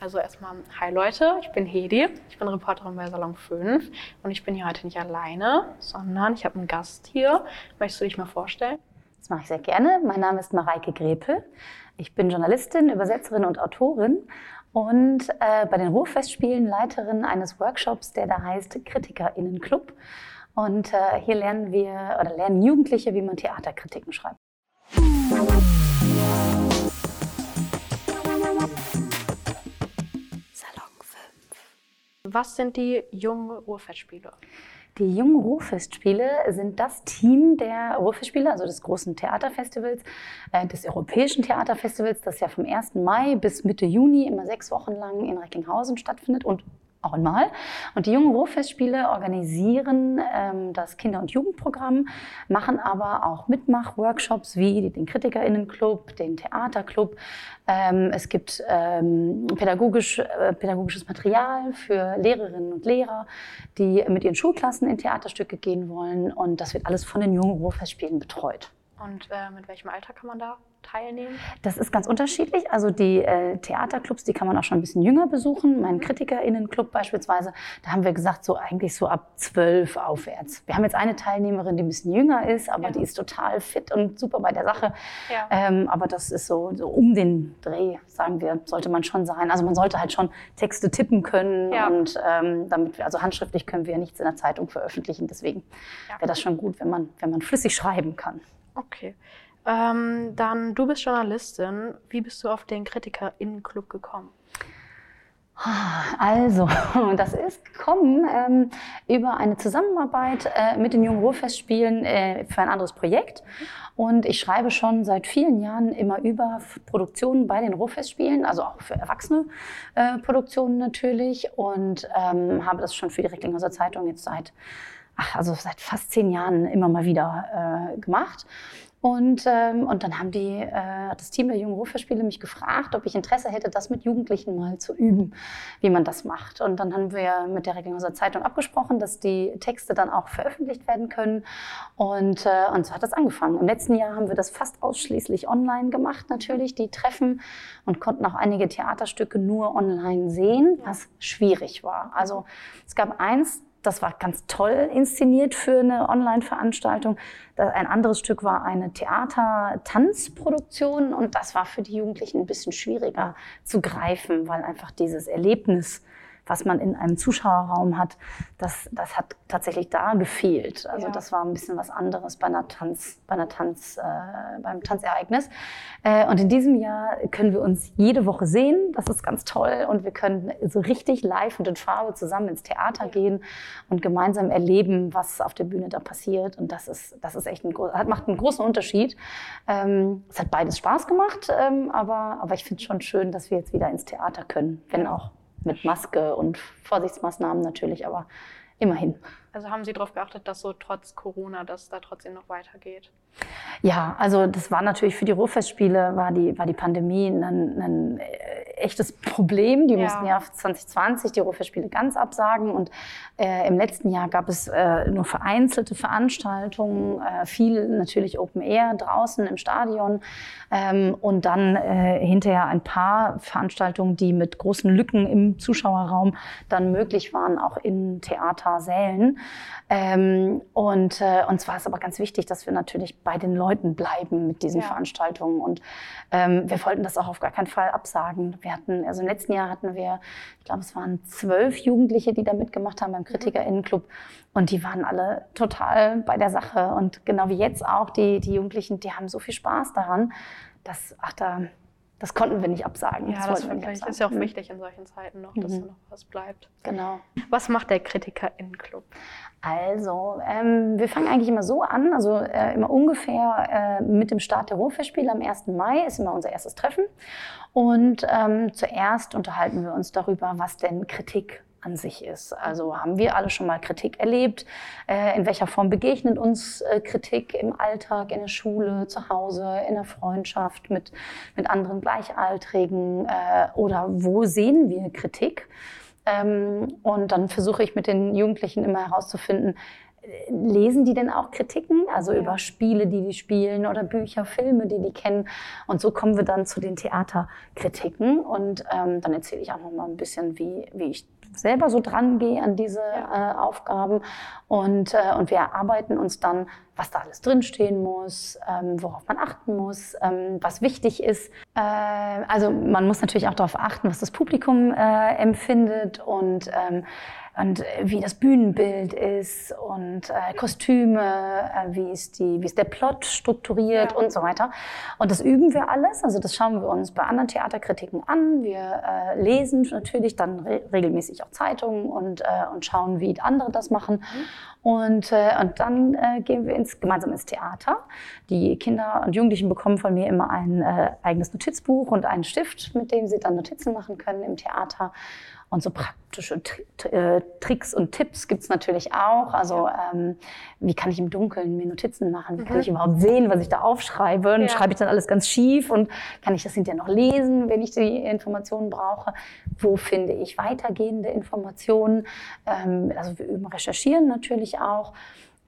Also erstmal, hi Leute, ich bin Hedi, ich bin Reporterin bei Salon 5 und ich bin hier heute nicht alleine, sondern ich habe einen Gast hier. Möchtest du dich mal vorstellen? Das mache ich sehr gerne. Mein Name ist Mareike Grepel. Ich bin Journalistin, Übersetzerin und Autorin und äh, bei den Ruhrfestspielen Leiterin eines Workshops, der da heißt KritikerInnen-Club. Und äh, hier lernen wir oder lernen Jugendliche, wie man Theaterkritiken schreibt. Was sind die jungen Ruhrfestspiele? Die jungen Ruhrfestspiele sind das Team der Ruhrfestspiele, also des großen Theaterfestivals, äh, des Europäischen Theaterfestivals, das ja vom 1. Mai bis Mitte Juni immer sechs Wochen lang in Recklinghausen stattfindet und auch einmal. Und die jungen Ruhrfestspiele organisieren ähm, das Kinder- und Jugendprogramm, machen aber auch Mitmach-Workshops wie den KritikerInnenclub, den Theaterclub. Ähm, es gibt ähm, pädagogisch, äh, pädagogisches Material für Lehrerinnen und Lehrer, die mit ihren Schulklassen in Theaterstücke gehen wollen. Und das wird alles von den jungen Ruhrfestspielen betreut. Und äh, mit welchem Alter kann man da teilnehmen? Das ist ganz unterschiedlich. Also die äh, Theaterclubs, die kann man auch schon ein bisschen jünger besuchen. Mein mhm. KritikerInnenclub beispielsweise, da haben wir gesagt, so eigentlich so ab zwölf aufwärts. Wir haben jetzt eine Teilnehmerin, die ein bisschen jünger ist, aber ja. die ist total fit und super bei der Sache. Ja. Ähm, aber das ist so, so, um den Dreh, sagen wir, sollte man schon sein. Also man sollte halt schon Texte tippen können ja. und ähm, damit, wir, also handschriftlich können wir ja nichts in der Zeitung veröffentlichen. Deswegen wäre das schon gut, wenn man, wenn man flüssig schreiben kann. Okay. Ähm, dann, du bist Journalistin. Wie bist du auf den KritikerInnen-Club gekommen? Also, das ist gekommen ähm, über eine Zusammenarbeit äh, mit den Jungen Ruhrfestspielen äh, für ein anderes Projekt. Und ich schreibe schon seit vielen Jahren immer über Produktionen bei den Ruhrfestspielen, also auch für Erwachsene äh, Produktionen natürlich. Und ähm, habe das schon für die Recklinghauser Zeitung jetzt seit ach, also seit fast zehn Jahren immer mal wieder äh, gemacht. Und, ähm, und dann haben die, äh, das Team der Jungen Ruhrfestspiele mich gefragt, ob ich Interesse hätte, das mit Jugendlichen mal zu üben, wie man das macht. Und dann haben wir mit der Recklinghauser Zeitung abgesprochen, dass die Texte dann auch veröffentlicht werden können. Und, äh, und so hat das angefangen. Im letzten Jahr haben wir das fast ausschließlich online gemacht, natürlich, die Treffen, und konnten auch einige Theaterstücke nur online sehen, was schwierig war. Also es gab eins, das war ganz toll inszeniert für eine Online-Veranstaltung. Ein anderes Stück war eine Theater-Tanzproduktion und das war für die Jugendlichen ein bisschen schwieriger zu greifen, weil einfach dieses Erlebnis was man in einem Zuschauerraum hat, das, das hat tatsächlich da gefehlt. Also ja. das war ein bisschen was anderes bei einer Tanz, bei einer Tanz, äh, beim Tanzereignis. Äh, und in diesem Jahr können wir uns jede Woche sehen. Das ist ganz toll. Und wir können so richtig live und in Farbe zusammen ins Theater ja. gehen und gemeinsam erleben, was auf der Bühne da passiert. Und das ist, das ist echt ein, macht einen großen Unterschied. Ähm, es hat beides Spaß gemacht, ähm, aber, aber ich finde es schon schön, dass wir jetzt wieder ins Theater können, wenn auch mit Maske und Vorsichtsmaßnahmen natürlich, aber immerhin. Also haben Sie darauf geachtet, dass so trotz Corona das da trotzdem noch weitergeht? Ja, also das war natürlich für die Ruhrfestspiele war die, war die Pandemie ein, ein äh, echtes Problem. Die ja. mussten ja 2020 die Ruhrfestspiele ganz absagen und äh, im letzten Jahr gab es äh, nur vereinzelte Veranstaltungen, äh, viel natürlich Open Air draußen im Stadion ähm, und dann äh, hinterher ein paar Veranstaltungen, die mit großen Lücken im Zuschauerraum dann möglich waren, auch in Theatersälen. Ähm, und äh, uns war es aber ganz wichtig, dass wir natürlich bei den Leuten bleiben mit diesen ja. Veranstaltungen. Und ähm, wir wollten das auch auf gar keinen Fall absagen. Wir hatten, also im letzten Jahr hatten wir, ich glaube, es waren zwölf Jugendliche, die da mitgemacht haben beim mhm. KritikerInnenclub. Und die waren alle total bei der Sache. Und genau wie jetzt auch, die, die Jugendlichen, die haben so viel Spaß daran, dass, ach, da, das konnten wir nicht absagen. Ja, das, das ist ja auch mhm. wichtig in solchen Zeiten noch, dass mhm. da noch was bleibt. Genau. Was macht der KritikerInnenclub? Also, ähm, wir fangen eigentlich immer so an, also äh, immer ungefähr äh, mit dem Start der Ruhrfestspiele am 1. Mai ist immer unser erstes Treffen. Und ähm, zuerst unterhalten wir uns darüber, was denn Kritik an sich ist. Also haben wir alle schon mal Kritik erlebt? Äh, in welcher Form begegnet uns äh, Kritik im Alltag, in der Schule, zu Hause, in der Freundschaft mit, mit anderen Gleichaltrigen? Äh, oder wo sehen wir Kritik? Ähm, und dann versuche ich mit den Jugendlichen immer herauszufinden, lesen die denn auch Kritiken, also ja. über Spiele, die die spielen oder Bücher, Filme, die die kennen. Und so kommen wir dann zu den Theaterkritiken und ähm, dann erzähle ich auch noch mal ein bisschen, wie, wie ich selber so dran gehe an diese ja. äh, Aufgaben. Und, äh, und wir erarbeiten uns dann, was da alles drinstehen muss, ähm, worauf man achten muss, ähm, was wichtig ist. Äh, also man muss natürlich auch darauf achten, was das Publikum äh, empfindet und ähm, und wie das Bühnenbild ist und äh, Kostüme, äh, wie, ist die, wie ist der Plot strukturiert ja. und so weiter. Und das üben wir alles, also das schauen wir uns bei anderen Theaterkritiken an. Wir äh, lesen natürlich dann re regelmäßig auch Zeitungen und, äh, und schauen, wie andere das machen. Mhm. Und, äh, und dann äh, gehen wir ins, gemeinsam ins Theater. Die Kinder und Jugendlichen bekommen von mir immer ein äh, eigenes Notizbuch und einen Stift, mit dem sie dann Notizen machen können im Theater. Und so praktische äh, Tricks und Tipps gibt's natürlich auch. Also ähm, wie kann ich im Dunkeln mir Notizen machen? Wie mhm. kann ich überhaupt sehen, was ich da aufschreibe? Und ja. schreibe ich dann alles ganz schief? Und kann ich das hinterher noch lesen, wenn ich die Informationen brauche? Wo finde ich weitergehende Informationen? Ähm, also wir üben Recherchieren natürlich auch.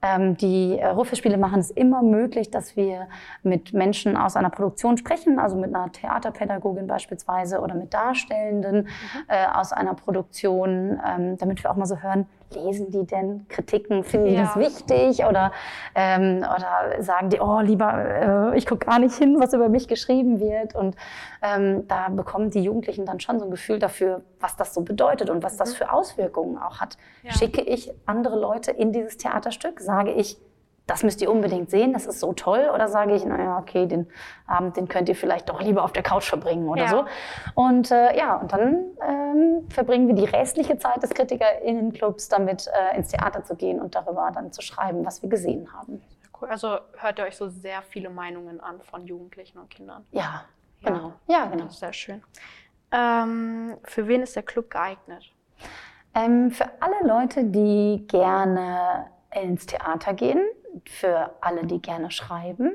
Ähm, die äh, Ruhrfestspiele machen es immer möglich, dass wir mit Menschen aus einer Produktion sprechen, also mit einer Theaterpädagogin beispielsweise oder mit Darstellenden mhm. äh, aus einer Produktion, ähm, damit wir auch mal so hören, lesen die denn Kritiken? Finden die ja. das wichtig? Oder, ähm, oder sagen die, oh, lieber, äh, ich gucke gar nicht hin, was über mich geschrieben wird. Und ähm, da bekommen die Jugendlichen dann schon so ein Gefühl dafür, was das so bedeutet und was das mhm. für Auswirkungen auch hat. Ja. Schicke ich andere Leute in dieses Theaterstück? Sage ich, das müsst ihr unbedingt sehen, das ist so toll? Oder sage ich, naja, okay, den Abend, den könnt ihr vielleicht doch lieber auf der Couch verbringen oder ja. so. Und äh, ja, und dann ähm, verbringen wir die restliche Zeit des KritikerInnenclubs damit, äh, ins Theater zu gehen und darüber dann zu schreiben, was wir gesehen haben. Cool. Also hört ihr euch so sehr viele Meinungen an von Jugendlichen und Kindern? Ja, genau. Ja, genau. Sehr schön. Ähm, für wen ist der Club geeignet? Ähm, für alle Leute, die gerne ins Theater gehen, für alle, die gerne schreiben.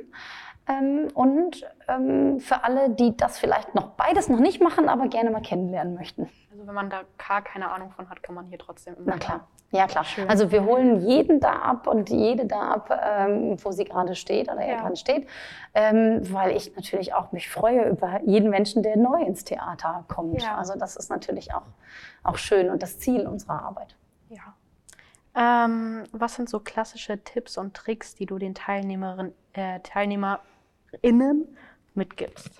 Ähm, und ähm, für alle, die das vielleicht noch beides noch nicht machen, aber gerne mal kennenlernen möchten. Also wenn man da gar keine Ahnung von hat, kann man hier trotzdem immer. Na klar, ja klar. Schön. Also wir holen jeden da ab und jede da ab, ähm, wo sie gerade steht oder ja. er gerade steht, ähm, weil ich natürlich auch mich freue über jeden Menschen, der neu ins Theater kommt. Ja. Also das ist natürlich auch, auch schön und das Ziel unserer Arbeit. Ja. Ähm, was sind so klassische Tipps und Tricks, die du den Teilnehmerinnen, äh, TeilnehmerInnen mitgibst?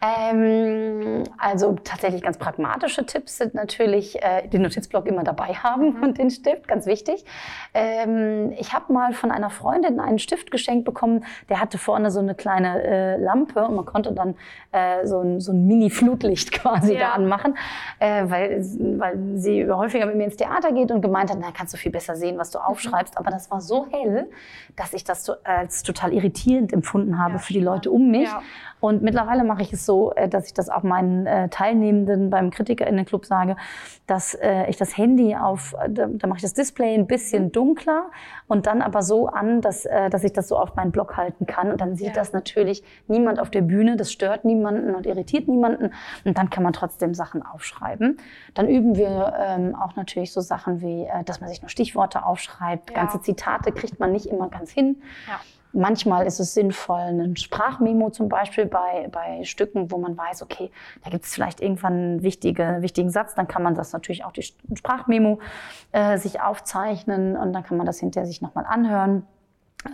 Ähm, also tatsächlich ganz pragmatische Tipps sind natürlich äh, den Notizblock immer dabei haben mhm. und den Stift, ganz wichtig. Ähm, ich habe mal von einer Freundin einen Stift geschenkt bekommen, der hatte vorne so eine kleine äh, Lampe und man konnte dann äh, so ein, so ein Mini-Flutlicht quasi ja. da anmachen, äh, weil, weil sie häufiger mit mir ins Theater geht und gemeint hat, na kannst du viel besser sehen, was du mhm. aufschreibst. Aber das war so hell, dass ich das so als total irritierend empfunden habe ja, für die Leute um mich. Ja. Und mittlerweile mache ich es so, äh, dass ich das auch meinen äh, Teilnehmenden beim KritikerInnenclub sage, dass äh, ich das Handy auf, da, da mache ich das Display ein bisschen mhm. dunkler und dann aber so an, dass, dass ich das so auf meinen Blog halten kann. Und dann sieht ja. das natürlich niemand auf der Bühne, das stört niemanden und irritiert niemanden. Und dann kann man trotzdem Sachen aufschreiben. Dann üben wir ähm, auch natürlich so Sachen wie, dass man sich nur Stichworte aufschreibt. Ja. Ganze Zitate kriegt man nicht immer ganz hin. Ja. Manchmal ist es sinnvoll, ein Sprachmemo zum Beispiel bei, bei Stücken, wo man weiß, okay, da gibt es vielleicht irgendwann einen wichtige, wichtigen Satz, dann kann man das natürlich auch die Sprachmemo äh, sich aufzeichnen und dann kann man das hinterher sich nochmal anhören.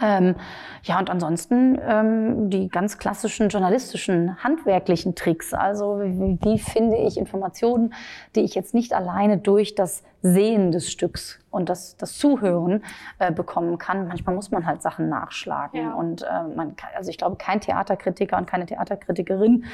Ähm, ja, und ansonsten ähm, die ganz klassischen journalistischen, handwerklichen Tricks. Also wie, wie, finde ich Informationen, die ich jetzt nicht alleine durch das Sehen des Stücks und das, das Zuhören äh, bekommen kann. Manchmal muss man halt Sachen nachschlagen. Ja. Und äh, man kann, also ich glaube, kein Theaterkritiker und keine Theaterkritikerin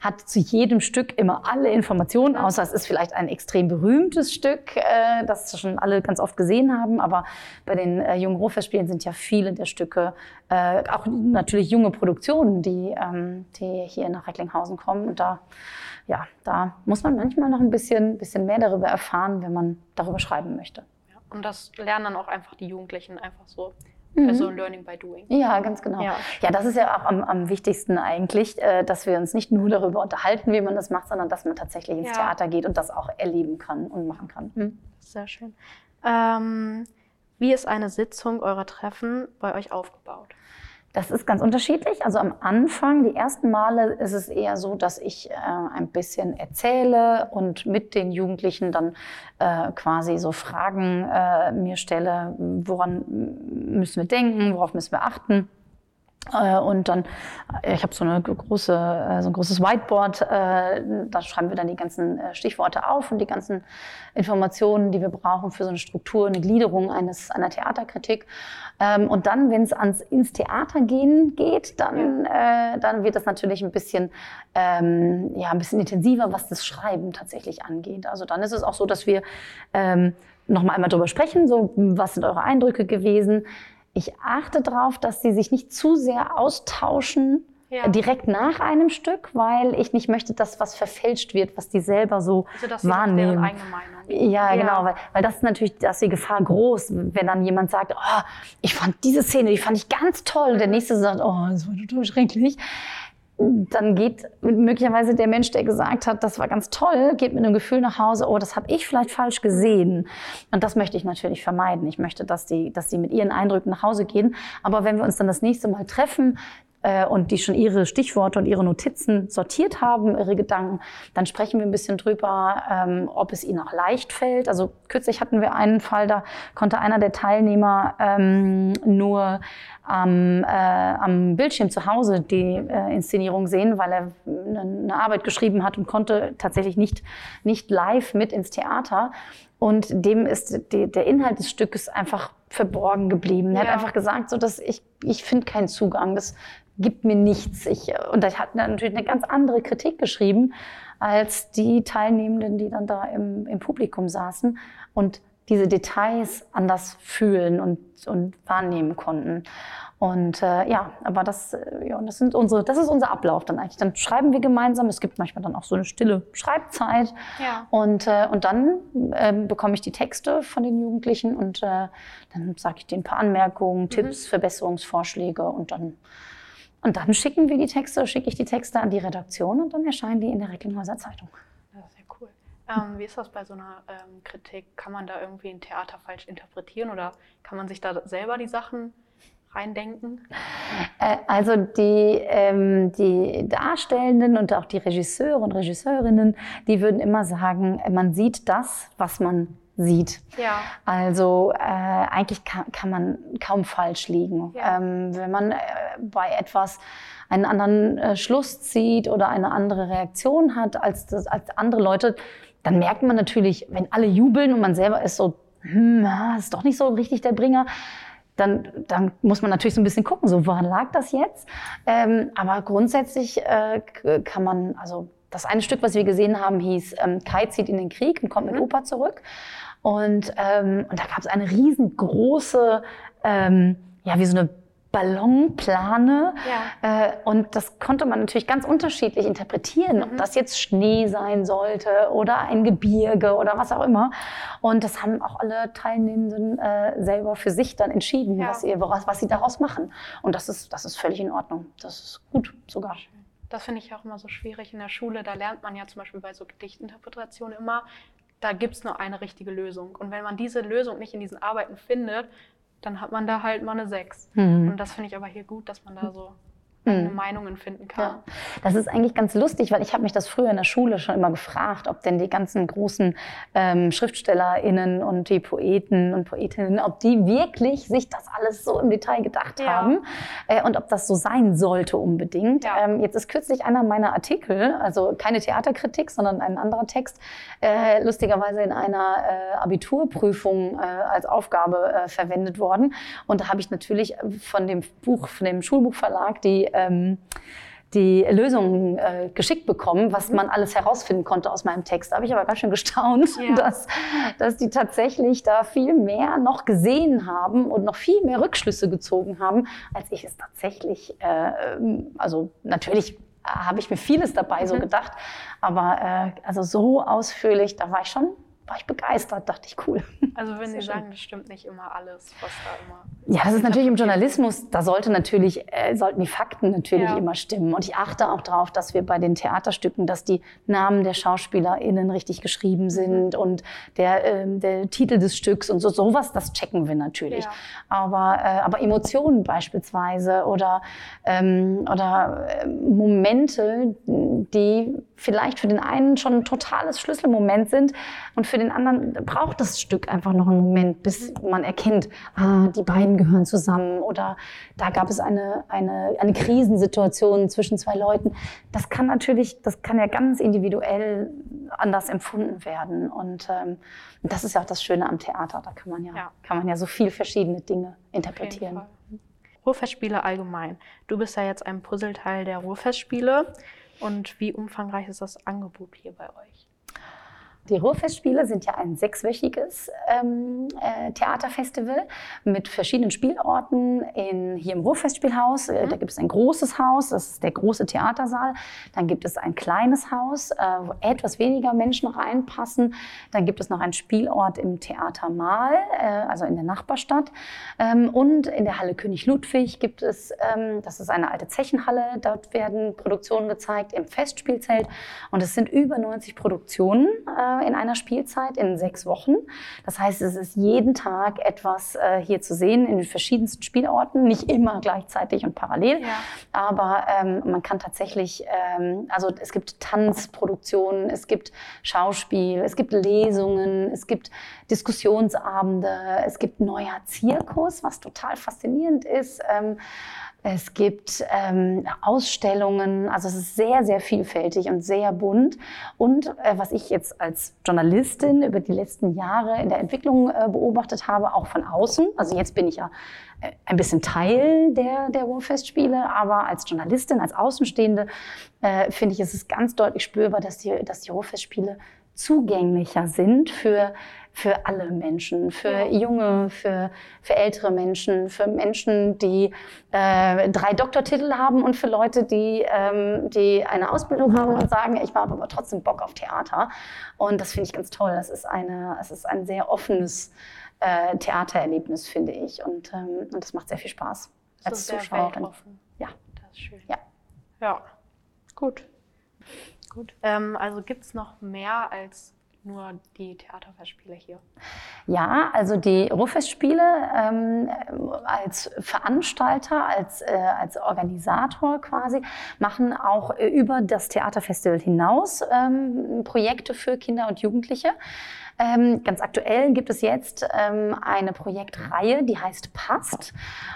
hat zu jedem Stück immer alle Informationen, außer es ist vielleicht ein extrem berühmtes Stück, äh, das schon alle ganz oft gesehen haben. Aber bei den äh, jungen Ruhrfestspielen sind ja viele der Stücke äh, auch natürlich junge Produktionen, die, ähm, die hier nach Recklinghausen kommen. Und da, ja, da muss man manchmal noch ein bisschen, bisschen mehr darüber erfahren, wenn man darüber schreiben möchte. Und das lernen dann auch einfach die Jugendlichen einfach so. Also Learning by Doing. Ja, ganz genau. Ja, ja das ist ja auch am, am wichtigsten eigentlich, äh, dass wir uns nicht nur darüber unterhalten, wie man das macht, sondern dass man tatsächlich ins ja. Theater geht und das auch erleben kann und machen kann. Mhm. Sehr schön. Ähm, Wie ist eine Sitzung eurer Treffen bei euch aufgebaut? Das ist ganz unterschiedlich. Also am Anfang, die ersten Male, ist es eher so, dass ich äh, ein bisschen erzähle und mit den Jugendlichen dann äh, quasi so Fragen äh, mir stelle, woran müssen wir denken, worauf müssen wir achten. Äh, und dann, äh, ich habe so eine große, äh, so ein großes Whiteboard, da schreiben wir dann die ganzen Stichworte auf und die ganzen Informationen, die wir brauchen für so eine Struktur, eine Gliederung eines, einer Theaterkritik. Ähm, und dann, wenn es ans ins Theater gehen geht, dann, dann wird das natürlich ein bisschen, ähm, ja, ein bisschen intensiver, was das Schreiben tatsächlich angeht. Also dann ist es auch so, dass wir ähm, noch mal einmal drüber sprechen, so was sind eure Eindrücke gewesen ich achte darauf, dass sie sich nicht zu sehr austauschen ja. direkt nach einem Stück, weil ich nicht möchte, dass was verfälscht wird, was die selber so also, dass wahrnehmen. Deren eigene Meinung. Ja, ja, genau, weil, weil das ist natürlich, da ist die Gefahr groß, wenn dann jemand sagt, oh, ich fand diese Szene, die fand ich ganz toll, und der nächste sagt, oh, das war total schrecklich dann geht möglicherweise der Mensch, der gesagt hat, das war ganz toll, geht mit einem Gefühl nach Hause, oh, das habe ich vielleicht falsch gesehen. Und das möchte ich natürlich vermeiden. Ich möchte, dass die, dass die mit ihren Eindrücken nach Hause gehen. Aber wenn wir uns dann das nächste Mal treffen, äh, und die schon ihre Stichworte und ihre Notizen sortiert haben, ihre Gedanken, dann sprechen wir ein bisschen drüber, ähm, ob es ihnen auch leicht fällt. Also kürzlich hatten wir einen Fall, da konnte einer der Teilnehmer ähm, nur am, äh, am Bildschirm zu Hause die äh, Inszenierung sehen, weil er eine Arbeit geschrieben hat und konnte tatsächlich nicht, nicht live mit ins Theater. Und dem ist die, der Inhalt des Stückes einfach verborgen geblieben. Er ja. hat einfach gesagt, so dass ich, ich finde keinen Zugang. Das gibt mir nichts. Ich, und er hat natürlich eine ganz andere Kritik geschrieben als die Teilnehmenden, die dann da im, im Publikum saßen und diese Details anders fühlen und, und wahrnehmen konnten. Und äh, ja, aber das, äh, ja, das, sind unsere, das ist unser Ablauf dann eigentlich. Dann schreiben wir gemeinsam. Es gibt manchmal dann auch so eine stille Schreibzeit. Ja. Und, äh, und dann äh, bekomme ich die Texte von den Jugendlichen und äh, dann sage ich denen ein paar Anmerkungen, mhm. Tipps, Verbesserungsvorschläge und dann und dann schicken wir die Texte, schicke ich die Texte an die Redaktion und dann erscheinen die in der Recklinghäuser Zeitung. Das ist ja cool. Ähm, wie ist das bei so einer ähm, Kritik? Kann man da irgendwie ein Theater falsch interpretieren oder kann man sich da selber die Sachen reindenken? Äh, also die, ähm, die Darstellenden und auch die Regisseure und Regisseurinnen, die würden immer sagen, man sieht das, was man sieht. Ja. Also äh, eigentlich kann, kann, man kaum falsch liegen. Ja. Ähm, wenn man äh, bei etwas einen anderen äh, Schluss zieht oder eine andere Reaktion hat als, das, als andere Leute, dann merkt man natürlich, wenn alle jubeln und man selber ist so, hm, ist doch nicht so richtig der Bringer, dann, dann muss man natürlich so ein bisschen gucken, so woran lag das jetzt? Ähm, aber grundsätzlich äh, kann man, also das eine Stück, was wir gesehen haben, hieß ähm, Kai zieht in den Krieg und kommt mit mhm. Opa zurück. Und, ähm, und da gab es eine riesengroße, ähm, ja, wie so eine Ballonplane. Ja. Äh, und das konnte man natürlich ganz unterschiedlich interpretieren, mhm. ob das jetzt Schnee sein sollte oder ein Gebirge oder was auch immer. Und das haben auch alle Teilnehmenden äh, selber für sich dann entschieden, ja. was, ihr, was, was sie daraus machen. Und das ist, das ist völlig in Ordnung. Das ist gut sogar. Das finde ich auch immer so schwierig in der Schule. Da lernt man ja zum Beispiel bei so Gedichtinterpretationen immer, da gibt es nur eine richtige Lösung. Und wenn man diese Lösung nicht in diesen Arbeiten findet, dann hat man da halt mal eine 6. Mhm. Und das finde ich aber hier gut, dass man da so mhm. Meinungen finden kann. Ja. Das ist eigentlich ganz lustig, weil ich habe mich das früher in der Schule schon immer gefragt, ob denn die ganzen großen ähm, SchriftstellerInnen und die Poeten und Poetinnen, ob die wirklich sich das alles so im Detail gedacht ja. haben äh, und ob das so sein sollte unbedingt. Ja. Ähm, jetzt ist kürzlich einer meiner Artikel, also keine Theaterkritik, sondern ein anderer Text, äh, lustigerweise in einer äh, Abiturprüfung äh, als Aufgabe äh, verwendet worden. Und da habe ich natürlich von dem Buch, von dem Schulbuchverlag die ähm, die Lösungen äh, geschickt bekommen, was man alles herausfinden konnte aus meinem Text. Da habe ich aber ganz schön gestaunt, ja. dass, dass die tatsächlich da viel mehr noch gesehen haben und noch viel mehr Rückschlüsse gezogen haben, als ich es tatsächlich, äh, also natürlich habe ich mir vieles dabei mhm. so gedacht, aber äh, also so ausführlich, da war ich schon war ich begeistert, dachte ich, cool. Also wenn Sie sagen, das stimmt nicht immer alles, was da immer. Ja, das ist natürlich im Journalismus, da sollte natürlich, äh, sollten die Fakten natürlich ja. immer stimmen. Und ich achte auch darauf, dass wir bei den Theaterstücken, dass die Namen der SchauspielerInnen richtig geschrieben mhm. sind mhm. und der, äh, der Titel des Stücks und so, sowas, das checken wir natürlich. Ja. Aber, äh, aber Emotionen beispielsweise oder, ähm, oder äh, Momente, die vielleicht für den einen schon ein totales Schlüsselmoment sind und für den anderen braucht das Stück einfach noch einen Moment, bis man erkennt, ah, die beiden gehören zusammen oder da gab es eine, eine, eine Krisensituation zwischen zwei Leuten. Das kann natürlich, das kann ja ganz individuell anders empfunden werden und ähm, das ist ja auch das Schöne am Theater, da kann man ja, ja. kann man ja so viel verschiedene Dinge interpretieren. Ruhrfestspiele allgemein. Du bist ja jetzt ein Puzzleteil der Ruhrfestspiele. Und wie umfangreich ist das Angebot hier bei euch? Die Ruhrfestspiele sind ja ein sechswöchiges ähm, äh, Theaterfestival mit verschiedenen Spielorten in, hier im Ruhrfestspielhaus. Äh, mhm. Da gibt es ein großes Haus, das ist der große Theatersaal. Dann gibt es ein kleines Haus, äh, wo etwas weniger Menschen reinpassen. Dann gibt es noch einen Spielort im Theater Mahl, äh, also in der Nachbarstadt. Ähm, und in der Halle König Ludwig gibt es, ähm, das ist eine alte Zechenhalle, dort werden Produktionen gezeigt im Festspielzelt. Und es sind über 90 Produktionen äh, in einer Spielzeit in sechs Wochen. Das heißt, es ist jeden Tag etwas äh, hier zu sehen in den verschiedensten Spielorten, nicht immer gleichzeitig und parallel, ja. aber ähm, man kann tatsächlich, ähm, also es gibt Tanzproduktionen, es gibt Schauspiel, es gibt Lesungen, es gibt Diskussionsabende, es gibt neuer Zirkus, was total faszinierend ist. Ähm, es gibt ähm, Ausstellungen, also es ist sehr, sehr vielfältig und sehr bunt. Und äh, was ich jetzt als Journalistin über die letzten Jahre in der Entwicklung äh, beobachtet habe, auch von außen, also jetzt bin ich ja äh, ein bisschen Teil der, der Warfest-Spiele, aber als Journalistin, als Außenstehende, äh, finde ich, es ist ganz deutlich spürbar, dass die, dass die Warfest-Spiele zugänglicher sind für für alle Menschen, für ja. junge, für, für ältere Menschen, für Menschen, die äh, drei Doktortitel haben und für Leute, die, ähm, die eine Ausbildung haben und sagen, ich habe aber trotzdem Bock auf Theater. Und das finde ich ganz toll. Das ist, eine, es ist ein sehr offenes äh, Theatererlebnis, finde ich. Und, ähm, und das macht sehr viel Spaß als so Zuschauerin. Ja. Das ist schön. Ja. Ja, gut. Gut. Ähm, also gibt es noch mehr als nur die Theaterfestspiele hier? Ja, also die Ruhrfestspiele ähm, als Veranstalter, als, äh, als Organisator quasi, machen auch äh, über das Theaterfestival hinaus ähm, Projekte für Kinder und Jugendliche. Ähm, ganz aktuell gibt es jetzt ähm, eine Projektreihe, die heißt Passt.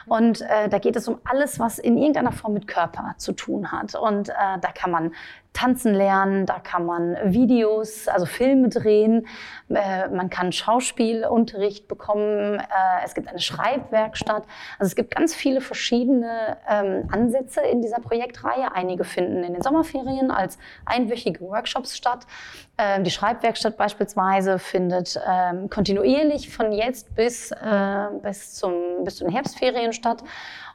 Und äh, da geht es um alles, was in irgendeiner Form mit Körper zu tun hat. Und äh, da kann man tanzen lernen, da kann man Videos, also Filme drehen, äh, man kann Schauspielunterricht bekommen, äh, es gibt eine Schreibwerkstatt. Also es gibt ganz viele verschiedene ähm, Ansätze in dieser Projektreihe. Einige finden in den Sommerferien als einwöchige Workshops statt. Ähm, die Schreibwerkstatt beispielsweise findet ähm, kontinuierlich von jetzt bis, äh, bis, zum, bis zu den Herbstferien statt.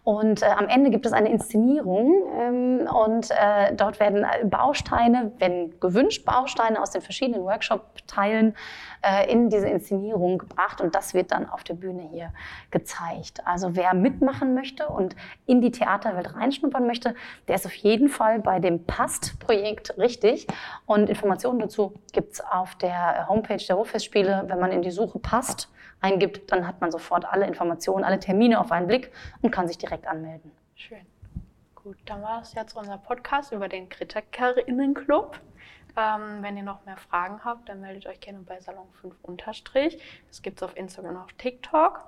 Und äh, am Ende gibt es eine Inszenierung ähm, und äh, dort werden Bausteine, wenn gewünscht, Bausteine aus den verschiedenen Workshop-Teilen äh, in diese Inszenierung gebracht. Und das wird dann auf der Bühne hier gezeigt. Also wer mitmachen möchte und in die Theaterwelt reinschnuppern möchte, der ist auf jeden Fall bei dem PAST-Projekt richtig. Und Informationen dazu gibt es auf der Homepage der Hoffestspiele, wenn man in die Suche passt eingibt, dann hat man sofort alle Informationen, alle Termine auf einen Blick und kann sich direkt anmelden. Schön. Gut, dann war das jetzt unser Podcast über den Kritikerinnenclub. Ähm, wenn ihr noch mehr Fragen habt, dann meldet euch gerne bei Salon 5 unterstrich. Das gibt es auf Instagram und auf TikTok.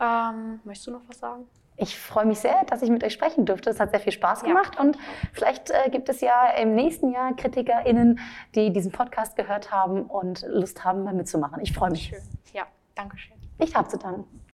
Ähm, möchtest du noch was sagen? Ich freue mich sehr, dass ich mit euch sprechen durfte. Es hat sehr viel Spaß gemacht ja. und vielleicht äh, gibt es ja im nächsten Jahr KritikerInnen, die diesen Podcast gehört haben und Lust haben, mal mitzumachen. Ich freue mich. Schön. Ja. Dankeschön. Ich habe zu danken.